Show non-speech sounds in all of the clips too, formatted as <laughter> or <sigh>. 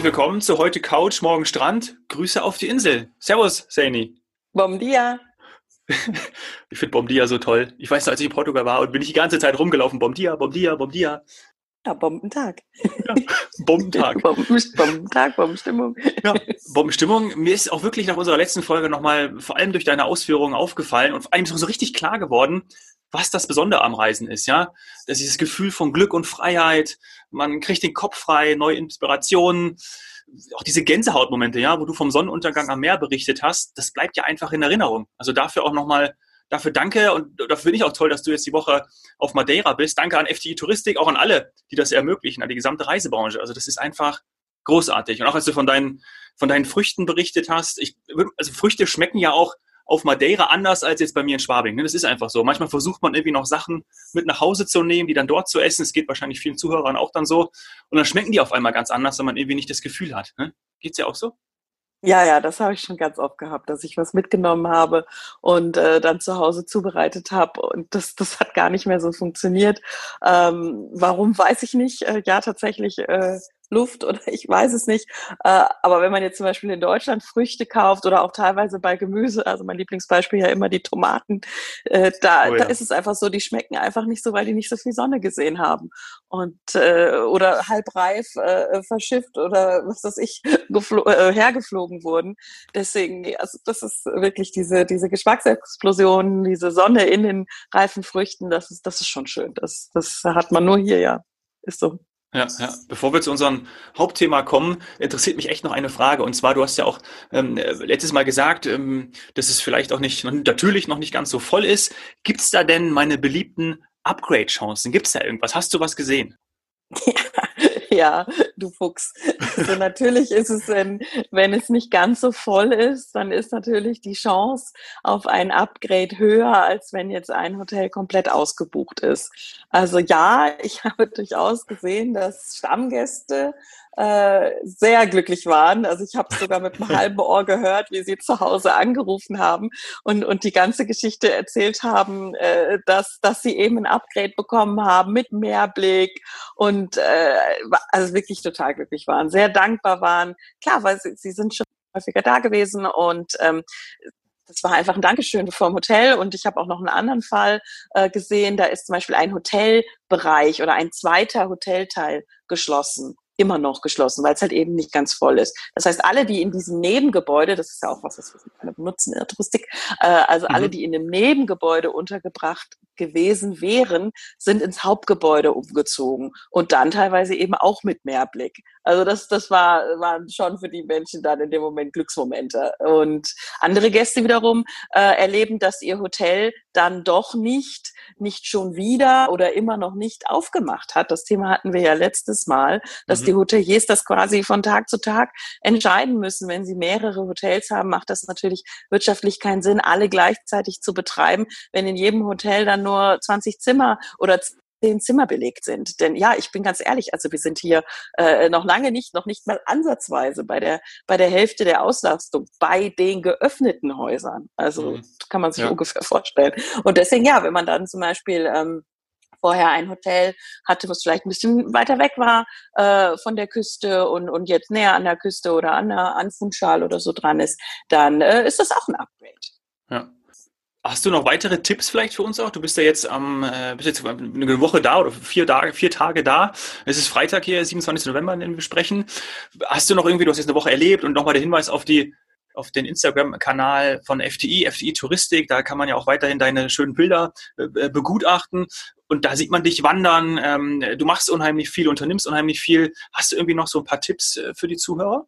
Herzlich willkommen zu heute Couch, morgen Strand. Grüße auf die Insel. Servus, Saini. Bom dia. <laughs> ich finde Bom dia so toll. Ich weiß noch, als ich in Portugal war und bin ich die ganze Zeit rumgelaufen. Bom dia, Bom dia, Bom dia. Ja, Bombentag. Ja, Bombentag. <laughs> Bombentag, Bombenstimmung. Ja, Bombenstimmung. Mir ist auch wirklich nach unserer letzten Folge nochmal, vor allem durch deine Ausführungen aufgefallen und vor allem so richtig klar geworden, was das Besondere am Reisen ist, ja. Das ist dieses Gefühl von Glück und Freiheit. Man kriegt den Kopf frei, neue Inspirationen. Auch diese Gänsehautmomente, ja, wo du vom Sonnenuntergang am Meer berichtet hast, das bleibt ja einfach in Erinnerung. Also dafür auch nochmal Dafür danke und dafür finde ich auch toll, dass du jetzt die Woche auf Madeira bist. Danke an FTI Touristik, auch an alle, die das ermöglichen, an die gesamte Reisebranche. Also das ist einfach großartig. Und auch als du von deinen, von deinen Früchten berichtet hast, ich, also Früchte schmecken ja auch auf Madeira anders als jetzt bei mir in Schwabing. Ne? Das ist einfach so. Manchmal versucht man irgendwie noch Sachen mit nach Hause zu nehmen, die dann dort zu essen. Es geht wahrscheinlich vielen Zuhörern auch dann so. Und dann schmecken die auf einmal ganz anders, wenn man irgendwie nicht das Gefühl hat. Ne? Geht's ja auch so? Ja, ja, das habe ich schon ganz oft gehabt, dass ich was mitgenommen habe und äh, dann zu Hause zubereitet habe und das, das hat gar nicht mehr so funktioniert. Ähm, warum weiß ich nicht. Äh, ja, tatsächlich äh, Luft oder <laughs> ich weiß es nicht. Äh, aber wenn man jetzt zum Beispiel in Deutschland Früchte kauft oder auch teilweise bei Gemüse, also mein Lieblingsbeispiel ja immer die Tomaten, äh, da, oh ja. da ist es einfach so, die schmecken einfach nicht so, weil die nicht so viel Sonne gesehen haben. Und äh, oder halbreif äh, verschifft oder was weiß ich, <laughs> hergeflogen wurden. Deswegen, also das ist wirklich diese, diese Geschmacksexplosion, diese Sonne in den reifen Früchten, das ist, das ist schon schön. Das, das hat man nur hier, ja. Ist so. Ja, ja. Bevor wir zu unserem Hauptthema kommen, interessiert mich echt noch eine Frage. Und zwar, du hast ja auch ähm, letztes Mal gesagt, ähm, dass es vielleicht auch nicht, natürlich noch nicht ganz so voll ist. Gibt es da denn meine beliebten Upgrade-Chancen? Gibt es da irgendwas? Hast du was gesehen? <laughs> Ja, du Fuchs. Also natürlich ist es, wenn, wenn es nicht ganz so voll ist, dann ist natürlich die Chance auf ein Upgrade höher, als wenn jetzt ein Hotel komplett ausgebucht ist. Also ja, ich <laughs> habe durchaus gesehen, dass Stammgäste äh, sehr glücklich waren. Also ich habe sogar mit einem <laughs> halben Ohr gehört, wie sie zu Hause angerufen haben und, und die ganze Geschichte erzählt haben, äh, dass, dass sie eben ein Upgrade bekommen haben mit Mehrblick und äh, also wirklich total glücklich waren, sehr dankbar waren. Klar, weil sie, sie sind schon häufiger da gewesen und ähm, das war einfach ein Dankeschön vom Hotel. Und ich habe auch noch einen anderen Fall äh, gesehen. Da ist zum Beispiel ein Hotelbereich oder ein zweiter Hotelteil geschlossen immer noch geschlossen, weil es halt eben nicht ganz voll ist. Das heißt, alle, die in diesem Nebengebäude, das ist ja auch was, was wir benutzen in der Touristik, äh, also mhm. alle, die in dem Nebengebäude untergebracht gewesen wären, sind ins Hauptgebäude umgezogen und dann teilweise eben auch mit Mehrblick. Also das, das war, waren schon für die Menschen dann in dem Moment Glücksmomente. Und andere Gäste wiederum äh, erleben, dass ihr Hotel dann doch nicht, nicht schon wieder oder immer noch nicht aufgemacht hat. Das Thema hatten wir ja letztes Mal, dass mhm. die Hoteliers das quasi von Tag zu Tag entscheiden müssen. Wenn sie mehrere Hotels haben, macht das natürlich wirtschaftlich keinen Sinn, alle gleichzeitig zu betreiben, wenn in jedem Hotel dann nur 20 Zimmer oder zehn Zimmer belegt sind. Denn ja, ich bin ganz ehrlich, also wir sind hier äh, noch lange nicht, noch nicht mal ansatzweise bei der, bei der Hälfte der Auslastung bei den geöffneten Häusern. Also mhm. kann man sich ja. ungefähr <laughs> vorstellen. Und deswegen, ja, wenn man dann zum Beispiel ähm, vorher ein Hotel hatte, was vielleicht ein bisschen weiter weg war äh, von der Küste und, und jetzt näher an der Küste oder an, der, an Funchal oder so dran ist, dann äh, ist das auch ein Upgrade. Ja. Hast du noch weitere Tipps vielleicht für uns auch? Du bist ja jetzt am, äh, bist jetzt eine Woche da oder vier Tage, vier Tage da. Es ist Freitag hier, 27. November, den wir sprechen. Hast du noch irgendwie, du hast jetzt eine Woche erlebt und nochmal der Hinweis auf die, auf den Instagram-Kanal von FTI, FTI Touristik. Da kann man ja auch weiterhin deine schönen Bilder äh, begutachten. Und da sieht man dich wandern. Ähm, du machst unheimlich viel, unternimmst unheimlich viel. Hast du irgendwie noch so ein paar Tipps äh, für die Zuhörer?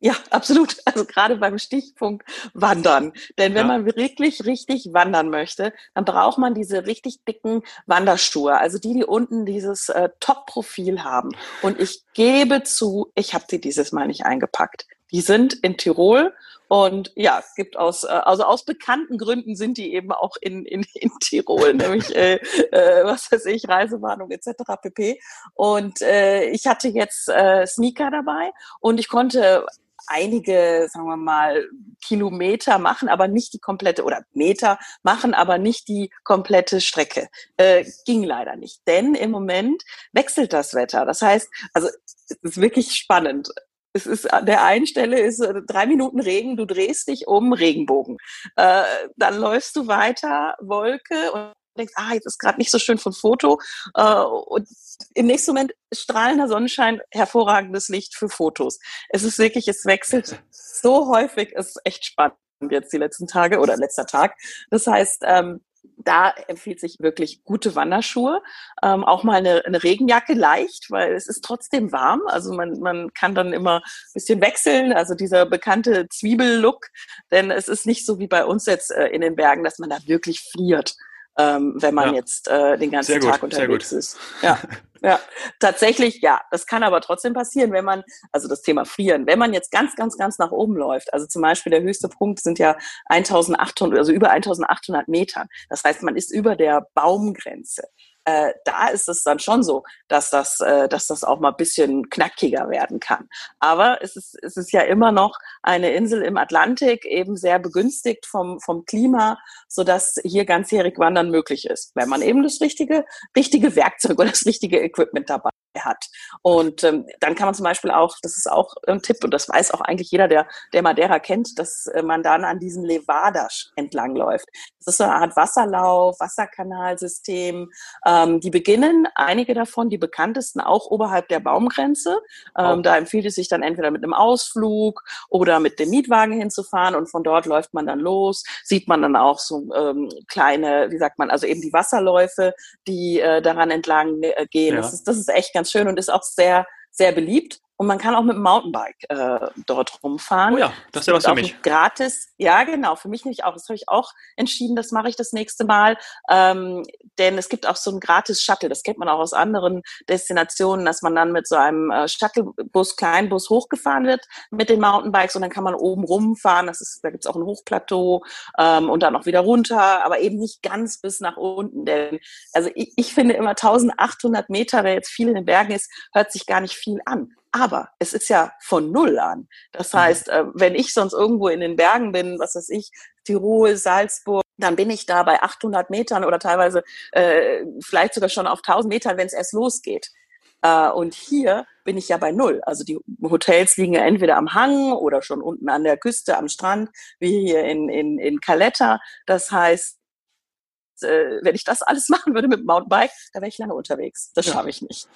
Ja, absolut. Also gerade beim Stichpunkt Wandern. Denn wenn ja. man wirklich richtig wandern möchte, dann braucht man diese richtig dicken Wanderschuhe. Also die, die unten dieses äh, Top-Profil haben. Und ich gebe zu, ich habe sie dieses Mal nicht eingepackt. Die sind in Tirol und ja, es gibt aus, äh, also aus bekannten Gründen sind die eben auch in, in, in Tirol, nämlich, äh, äh, was weiß ich, Reisewarnung etc. pp. Und äh, ich hatte jetzt äh, Sneaker dabei und ich konnte einige, sagen wir mal, Kilometer machen, aber nicht die komplette, oder Meter machen, aber nicht die komplette Strecke. Äh, ging leider nicht. Denn im Moment wechselt das Wetter. Das heißt, also es ist wirklich spannend. Es ist an der einen Stelle ist äh, drei Minuten Regen, du drehst dich um Regenbogen. Äh, dann läufst du weiter, Wolke und denkst, ah, jetzt ist gerade nicht so schön von Foto. Äh, und im nächsten Moment strahlender Sonnenschein, hervorragendes Licht für Fotos. Es ist wirklich, es wechselt <laughs> so häufig, es ist echt spannend jetzt die letzten Tage oder letzter Tag. Das heißt, ähm, da empfiehlt sich wirklich gute Wanderschuhe. Ähm, auch mal eine, eine, Regenjacke leicht, weil es ist trotzdem warm. Also man, man kann dann immer ein bisschen wechseln. Also dieser bekannte Zwiebellook. Denn es ist nicht so wie bei uns jetzt äh, in den Bergen, dass man da wirklich friert ähm, wenn man ja. jetzt äh, den ganzen Tag unterwegs ist. Ja, <laughs> ja, tatsächlich, ja. Das kann aber trotzdem passieren, wenn man, also das Thema Frieren, wenn man jetzt ganz, ganz, ganz nach oben läuft. Also zum Beispiel der höchste Punkt sind ja 1800, also über 1800 Metern. Das heißt, man ist über der Baumgrenze äh, da ist es dann schon so, dass das, äh, dass das auch mal ein bisschen knackiger werden kann. Aber es ist, es ist ja immer noch eine Insel im Atlantik, eben sehr begünstigt vom, vom Klima, so dass hier ganzjährig Wandern möglich ist, wenn man eben das richtige, richtige Werkzeug oder das richtige Equipment dabei hat. Und ähm, dann kann man zum Beispiel auch, das ist auch ein Tipp, und das weiß auch eigentlich jeder, der, der Madeira kennt, dass äh, man dann an diesem Levadas entlangläuft. Das ist so eine Art Wasserlauf, Wasserkanalsystem. Ähm, die beginnen, einige davon, die bekanntesten, auch oberhalb der Baumgrenze. Ähm, Da empfiehlt es sich dann entweder mit einem Ausflug oder mit dem Mietwagen hinzufahren und von dort läuft man dann los. Sieht man dann auch so ähm, kleine, wie sagt man, also eben die Wasserläufe, die äh, daran entlang äh, gehen. Ja. Das, ist, das ist echt ganz ganz schön und ist auch sehr, sehr beliebt. Und man kann auch mit dem Mountainbike äh, dort rumfahren. Oh ja, das ist ja was für mich. Gratis, ja genau, für mich nicht auch. Das habe ich auch entschieden, das mache ich das nächste Mal. Ähm, denn es gibt auch so ein gratis Shuttle, das kennt man auch aus anderen Destinationen, dass man dann mit so einem äh, Shuttlebus, Kleinbus hochgefahren wird mit den Mountainbikes und dann kann man oben rumfahren. Das ist, da gibt es auch ein Hochplateau ähm, und dann auch wieder runter, aber eben nicht ganz bis nach unten. Denn also ich, ich finde immer 1800 Meter, wer jetzt viel in den Bergen ist, hört sich gar nicht viel an. Aber es ist ja von Null an. Das mhm. heißt, äh, wenn ich sonst irgendwo in den Bergen bin, was weiß ich, Tirol, Salzburg, dann bin ich da bei 800 Metern oder teilweise äh, vielleicht sogar schon auf 1000 Metern, wenn es erst losgeht. Äh, und hier bin ich ja bei Null. Also die Hotels liegen ja entweder am Hang oder schon unten an der Küste, am Strand, wie hier in, in, in Caletta. Das heißt, äh, wenn ich das alles <laughs> machen würde mit dem Mountainbike, da wäre ich lange unterwegs. Das schaffe ich nicht.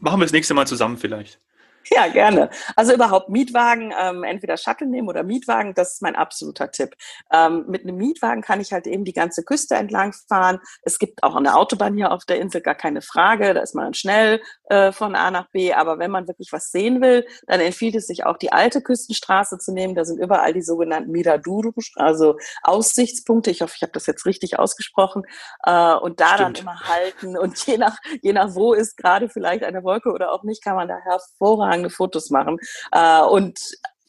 Machen wir das nächste Mal zusammen vielleicht. <laughs> Ja, gerne. Also überhaupt Mietwagen, ähm, entweder Shuttle nehmen oder Mietwagen, das ist mein absoluter Tipp. Ähm, mit einem Mietwagen kann ich halt eben die ganze Küste entlang fahren. Es gibt auch eine Autobahn hier auf der Insel, gar keine Frage. Da ist man dann schnell äh, von A nach B. Aber wenn man wirklich was sehen will, dann empfiehlt es sich auch die alte Küstenstraße zu nehmen. Da sind überall die sogenannten Miraduru, also Aussichtspunkte. Ich hoffe, ich habe das jetzt richtig ausgesprochen. Äh, und da Stimmt. dann immer halten. Und je nach, je nach wo ist gerade vielleicht eine Wolke oder auch nicht, kann man da hervorragend hervorragende Fotos machen. Äh, und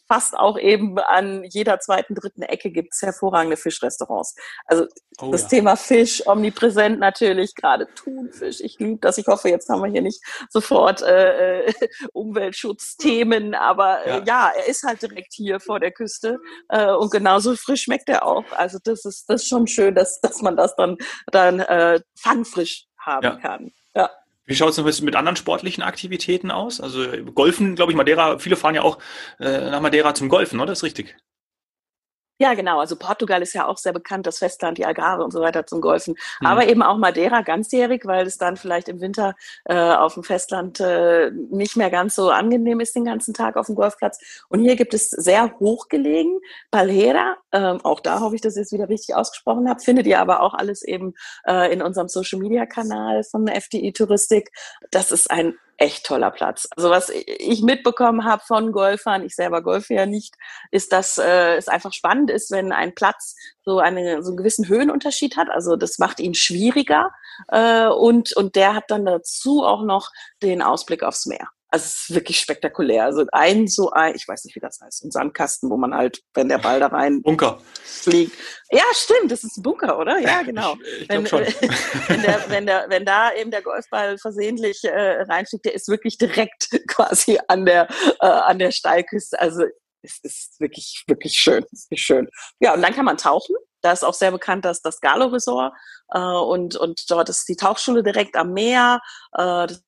fast auch eben an jeder zweiten, dritten Ecke gibt es hervorragende Fischrestaurants. Also oh, das ja. Thema Fisch, omnipräsent natürlich, gerade Thunfisch. Ich liebe das. Ich hoffe, jetzt haben wir hier nicht sofort äh, äh Umweltschutzthemen, aber äh, ja. ja. er ist halt direkt hier vor der Küste äh, und genauso frisch schmeckt er auch. Also das ist das ist schon schön, dass, dass man das dann, dann äh, fangfrisch haben ja. kann. Ja. Wie schaut es mit anderen sportlichen Aktivitäten aus? Also Golfen, glaube ich, Madeira, viele fahren ja auch äh, nach Madeira zum Golfen, oder? Das ist richtig. Ja, genau. Also Portugal ist ja auch sehr bekannt, das Festland, die Algarve und so weiter zum Golfen. Mhm. Aber eben auch Madeira ganzjährig, weil es dann vielleicht im Winter äh, auf dem Festland äh, nicht mehr ganz so angenehm ist, den ganzen Tag auf dem Golfplatz. Und hier gibt es sehr hochgelegen Palhera. Ähm, auch da hoffe ich, dass ich es wieder richtig ausgesprochen habe. Findet ihr aber auch alles eben äh, in unserem Social Media Kanal von FDI Touristik. Das ist ein echt toller Platz. Also was ich mitbekommen habe von Golfern, ich selber golfe ja nicht, ist, dass äh, es einfach spannend ist, wenn ein Platz so, eine, so einen gewissen Höhenunterschied hat. Also das macht ihn schwieriger äh, und, und der hat dann dazu auch noch den Ausblick aufs Meer. Also es ist wirklich spektakulär. Also ein so ein, ich weiß nicht, wie das heißt, ein Sandkasten, wo man halt, wenn der Ball da rein Bunker fliegt. Ja, stimmt, das ist ein Bunker, oder? Ja, <laughs> genau. Ich, ich wenn, schon. <laughs> wenn, der, wenn, der, wenn da eben der Golfball versehentlich äh, reinfliegt, der ist wirklich direkt <laughs> quasi an der, äh, an der Steilküste. Also es ist wirklich, wirklich schön. Wirklich schön. Ja, und dann kann man tauchen. Da ist auch sehr bekannt, dass das Galo Resort äh, und, und dort ist die Tauchschule direkt am Meer. Äh, das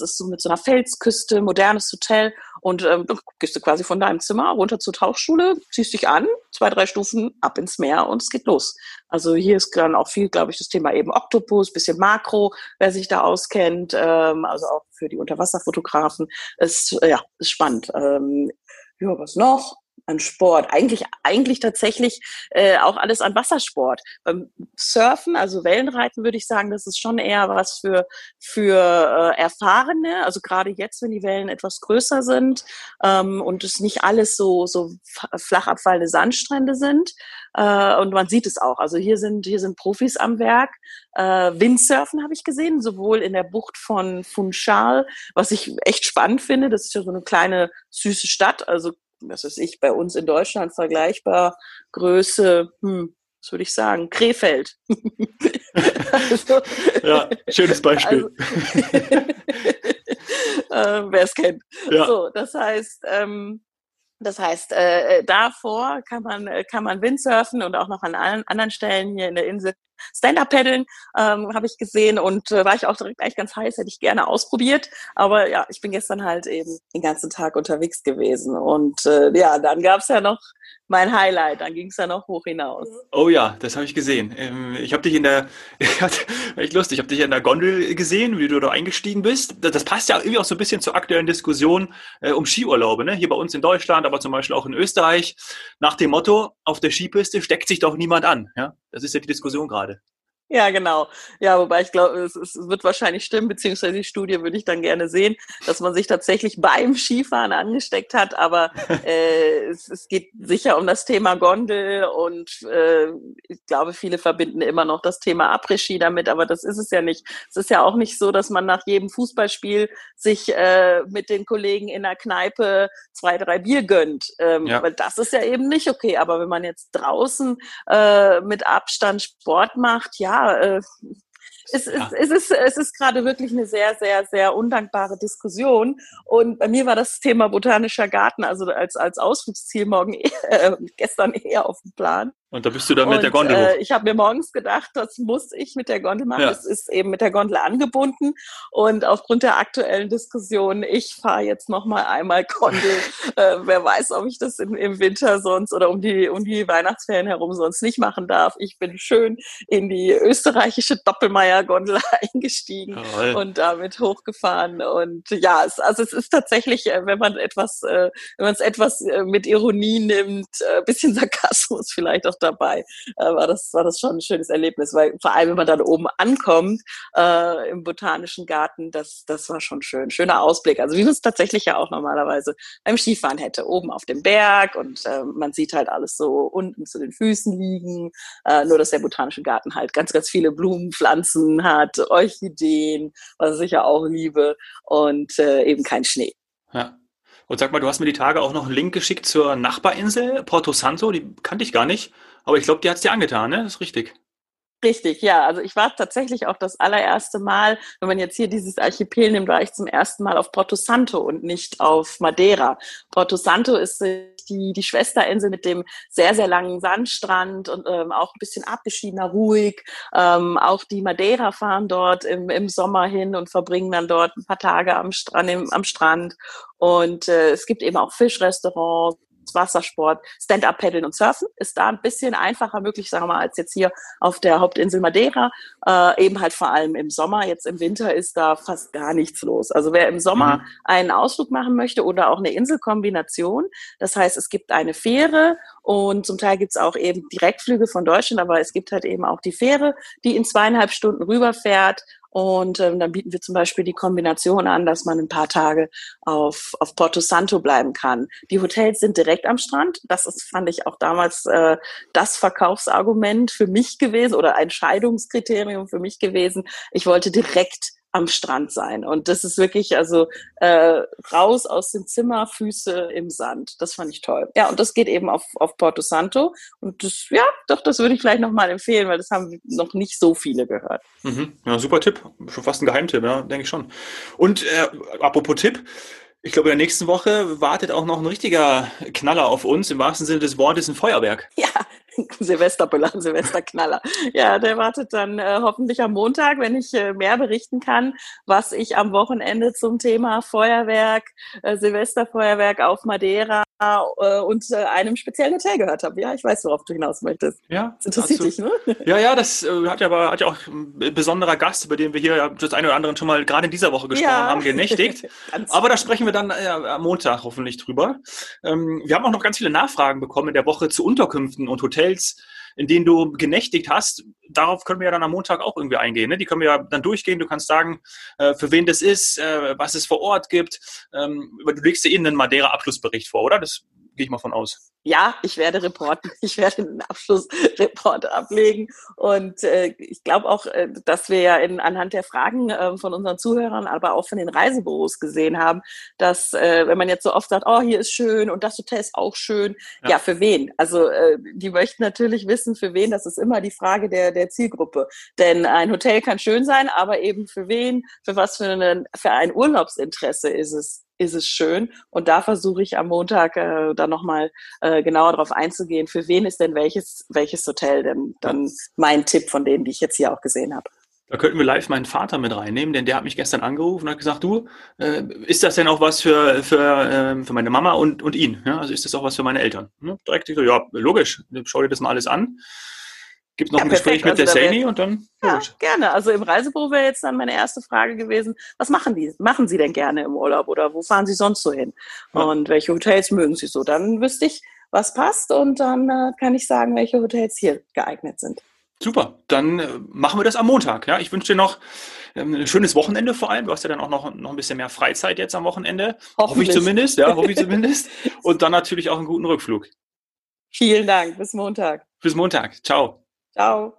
ist so mit so einer Felsküste, modernes Hotel und ähm, gehst du quasi von deinem Zimmer runter zur Tauchschule, ziehst dich an, zwei, drei Stufen ab ins Meer und es geht los. Also hier ist dann auch viel, glaube ich, das Thema eben Oktopus, bisschen Makro, wer sich da auskennt, ähm, also auch für die Unterwasserfotografen. Es ja, ist spannend. Ähm, ja, was noch? An Sport. Eigentlich, eigentlich tatsächlich äh, auch alles an Wassersport. Beim Surfen, also Wellenreiten, würde ich sagen, das ist schon eher was für, für äh, Erfahrene. Also gerade jetzt, wenn die Wellen etwas größer sind ähm, und es nicht alles so, so flach abfallende Sandstrände sind. Äh, und man sieht es auch. Also hier sind, hier sind Profis am Werk. Äh, Windsurfen habe ich gesehen, sowohl in der Bucht von Funchal, was ich echt spannend finde. Das ist ja so eine kleine süße Stadt, also was ist ich, bei uns in Deutschland vergleichbar, Größe, hm, was würde ich sagen, Krefeld. also, <laughs> ja, schönes Beispiel. Also, <laughs> äh, Wer es kennt. Ja. So, das heißt, ähm, das heißt, äh, davor kann man, kann man Windsurfen und auch noch an allen anderen Stellen hier in der Insel Stand-Up-Paddeln ähm, habe ich gesehen und äh, war ich auch direkt eigentlich ganz heiß, hätte ich gerne ausprobiert. Aber ja, ich bin gestern halt eben den ganzen Tag unterwegs gewesen. Und äh, ja, dann gab's ja noch mein Highlight. Dann ging es ja noch hoch hinaus. Oh ja, das habe ich gesehen. Ähm, ich habe dich in der, <laughs> echt lustig, ich habe dich in der Gondel gesehen, wie du da eingestiegen bist. Das passt ja irgendwie auch so ein bisschen zur aktuellen Diskussion äh, um Skiurlaube, ne? Hier bei uns in Deutschland, aber zum Beispiel auch in Österreich. Nach dem Motto, auf der Skipiste steckt sich doch niemand an. Ja, das ist ja die Diskussion gerade. Ja, genau. Ja, wobei ich glaube, es, es, wird wahrscheinlich stimmen, beziehungsweise die Studie würde ich dann gerne sehen, dass man sich tatsächlich <laughs> beim Skifahren angesteckt hat. Aber äh, es, es geht sicher um das Thema Gondel und äh, ich glaube, viele verbinden immer noch das Thema Après-Ski damit, aber das ist es ja nicht. Es ist ja auch nicht so, dass man nach jedem Fußballspiel sich äh, mit den Kollegen in der Kneipe zwei, drei Bier gönnt. Ähm, ja. Weil das ist ja eben nicht okay. Aber wenn man jetzt draußen äh, mit Abstand Sport macht, ja, äh, es, ja. es, es ist, es ist gerade wirklich eine sehr, sehr, sehr undankbare Diskussion. Und bei mir war das Thema botanischer Garten, also als, als Ausflugsziel morgen, <laughs> äh, gestern eher auf dem Plan. Und da bist du dann mit der Gondel hoch. Äh, ich habe mir morgens gedacht, das muss ich mit der Gondel machen. Ja. Es ist eben mit der Gondel angebunden. Und aufgrund der aktuellen Diskussion, ich fahre jetzt noch mal einmal Gondel. <laughs> äh, wer weiß, ob ich das im, im Winter sonst oder um die, um die Weihnachtsferien herum sonst nicht machen darf. Ich bin schön in die österreichische Doppelmeier-Gondel <laughs> eingestiegen Toll. und damit hochgefahren. Und ja, es, also es ist tatsächlich, äh, wenn man etwas, äh, wenn man es etwas äh, mit Ironie nimmt, äh, bisschen <laughs> Sarkasmus vielleicht auch dabei, äh, war, das, war das schon ein schönes Erlebnis, weil vor allem, wenn man dann oben ankommt äh, im Botanischen Garten, das, das war schon schön. Schöner Ausblick. Also wie man es tatsächlich ja auch normalerweise beim Skifahren hätte. Oben auf dem Berg und äh, man sieht halt alles so unten zu den Füßen liegen. Äh, nur, dass der Botanische Garten halt ganz, ganz viele Blumenpflanzen hat, Orchideen, was ich ja auch liebe und äh, eben kein Schnee. Ja. Und sag mal, du hast mir die Tage auch noch einen Link geschickt zur Nachbarinsel, Porto Santo, die kannte ich gar nicht, aber ich glaube, die hat es dir angetan, ne? Das ist richtig. Richtig, ja. Also ich war tatsächlich auch das allererste Mal, wenn man jetzt hier dieses Archipel nimmt, war ich zum ersten Mal auf Porto Santo und nicht auf Madeira. Porto Santo ist die, die Schwesterinsel mit dem sehr, sehr langen Sandstrand und ähm, auch ein bisschen abgeschiedener, ruhig. Ähm, auch die Madeira fahren dort im, im Sommer hin und verbringen dann dort ein paar Tage am Strand. Im, am Strand. Und äh, es gibt eben auch Fischrestaurants Wassersport, Stand-up-Paddeln und Surfen ist da ein bisschen einfacher möglich, sagen wir mal, als jetzt hier auf der Hauptinsel Madeira. Äh, eben halt vor allem im Sommer. Jetzt im Winter ist da fast gar nichts los. Also wer im Sommer mhm. einen Ausflug machen möchte oder auch eine Inselkombination, das heißt, es gibt eine Fähre und zum Teil gibt es auch eben Direktflüge von Deutschland, aber es gibt halt eben auch die Fähre, die in zweieinhalb Stunden rüberfährt und ähm, dann bieten wir zum Beispiel die Kombination an, dass man ein paar Tage auf, auf Porto Santo bleiben kann. Die Hotels sind direkt am Strand. Das ist, fand ich auch damals äh, das Verkaufsargument für mich gewesen oder ein Scheidungskriterium für mich gewesen. Ich wollte direkt am Strand sein. Und das ist wirklich, also äh, raus aus dem Zimmer, Füße im Sand. Das fand ich toll. Ja, und das geht eben auf, auf Porto Santo. Und das, ja, doch, das würde ich vielleicht nochmal empfehlen, weil das haben noch nicht so viele gehört. Mhm. Ja, super Tipp. Schon fast ein Geheimtipp, ja, denke ich schon. Und äh, apropos Tipp, ich glaube, in der nächsten Woche wartet auch noch ein richtiger Knaller auf uns, im wahrsten Sinne des Wortes, ein Feuerwerk. Ja, <laughs> Silvesterbüller, <laughs> Silvesterknaller. Ja, der wartet dann äh, hoffentlich am Montag, wenn ich äh, mehr berichten kann, was ich am Wochenende zum Thema Feuerwerk, äh, Silvesterfeuerwerk auf Madeira äh, und äh, einem speziellen Hotel gehört habe. Ja, ich weiß, worauf du hinaus möchtest. Ja, das interessiert dich, ne? Ja, ja, das äh, hat ja aber hat ja auch ein besonderer Gast, über den wir hier das eine oder andere schon mal gerade in dieser Woche gesprochen ja. haben, genächtigt. <laughs> aber da sprechen wir dann äh, am Montag hoffentlich drüber. Ähm, wir haben auch noch ganz viele Nachfragen bekommen in der Woche zu Unterkünften und Hotels, in denen du genächtigt hast. Darauf können wir ja dann am Montag auch irgendwie eingehen. Ne? Die können wir ja dann durchgehen. Du kannst sagen, äh, für wen das ist, äh, was es vor Ort gibt. Ähm, du legst dir eben einen Madeira-Abschlussbericht vor, oder? Das gehe ich mal von aus. Ja, ich werde reporten. <laughs> Ich werde einen Abschlussreport <laughs> ablegen. Und äh, ich glaube auch, äh, dass wir ja in, anhand der Fragen äh, von unseren Zuhörern, aber auch von den Reisebüros gesehen haben, dass äh, wenn man jetzt so oft sagt, oh, hier ist schön und das Hotel ist auch schön, ja, ja für wen? Also äh, die möchten natürlich wissen, für wen. Das ist immer die Frage der, der Zielgruppe. Denn ein Hotel kann schön sein, aber eben für wen, für was für, eine, für ein Urlaubsinteresse ist es ist es schön. Und da versuche ich am Montag äh, dann nochmal äh, genauer darauf einzugehen, für wen ist denn welches, welches Hotel denn dann mein Tipp von denen, die ich jetzt hier auch gesehen habe. Da könnten wir live meinen Vater mit reinnehmen, denn der hat mich gestern angerufen und hat gesagt, du, äh, ist das denn auch was für, für, äh, für meine Mama und, und ihn? Ja, also ist das auch was für meine Eltern? Ja, direkt, ich so, ja, logisch, schau dir das mal alles an. Gibt noch ja, ein perfekt. Gespräch mit also, der Sani und dann. Ja, gut. gerne. Also im Reisebüro wäre jetzt dann meine erste Frage gewesen: Was machen die? Machen Sie denn gerne im Urlaub oder wo fahren Sie sonst so hin? Ja. Und welche Hotels mögen Sie so? Dann wüsste ich, was passt und dann äh, kann ich sagen, welche Hotels hier geeignet sind. Super, dann äh, machen wir das am Montag. Ja, ich wünsche dir noch ähm, ein schönes Wochenende vor allem. Du hast ja dann auch noch, noch ein bisschen mehr Freizeit jetzt am Wochenende. Hoffe ich zumindest, ja, hoffe ich <laughs> zumindest. Und dann natürlich auch einen guten Rückflug. Vielen Dank. Bis Montag. Bis Montag. Ciao. Ciao.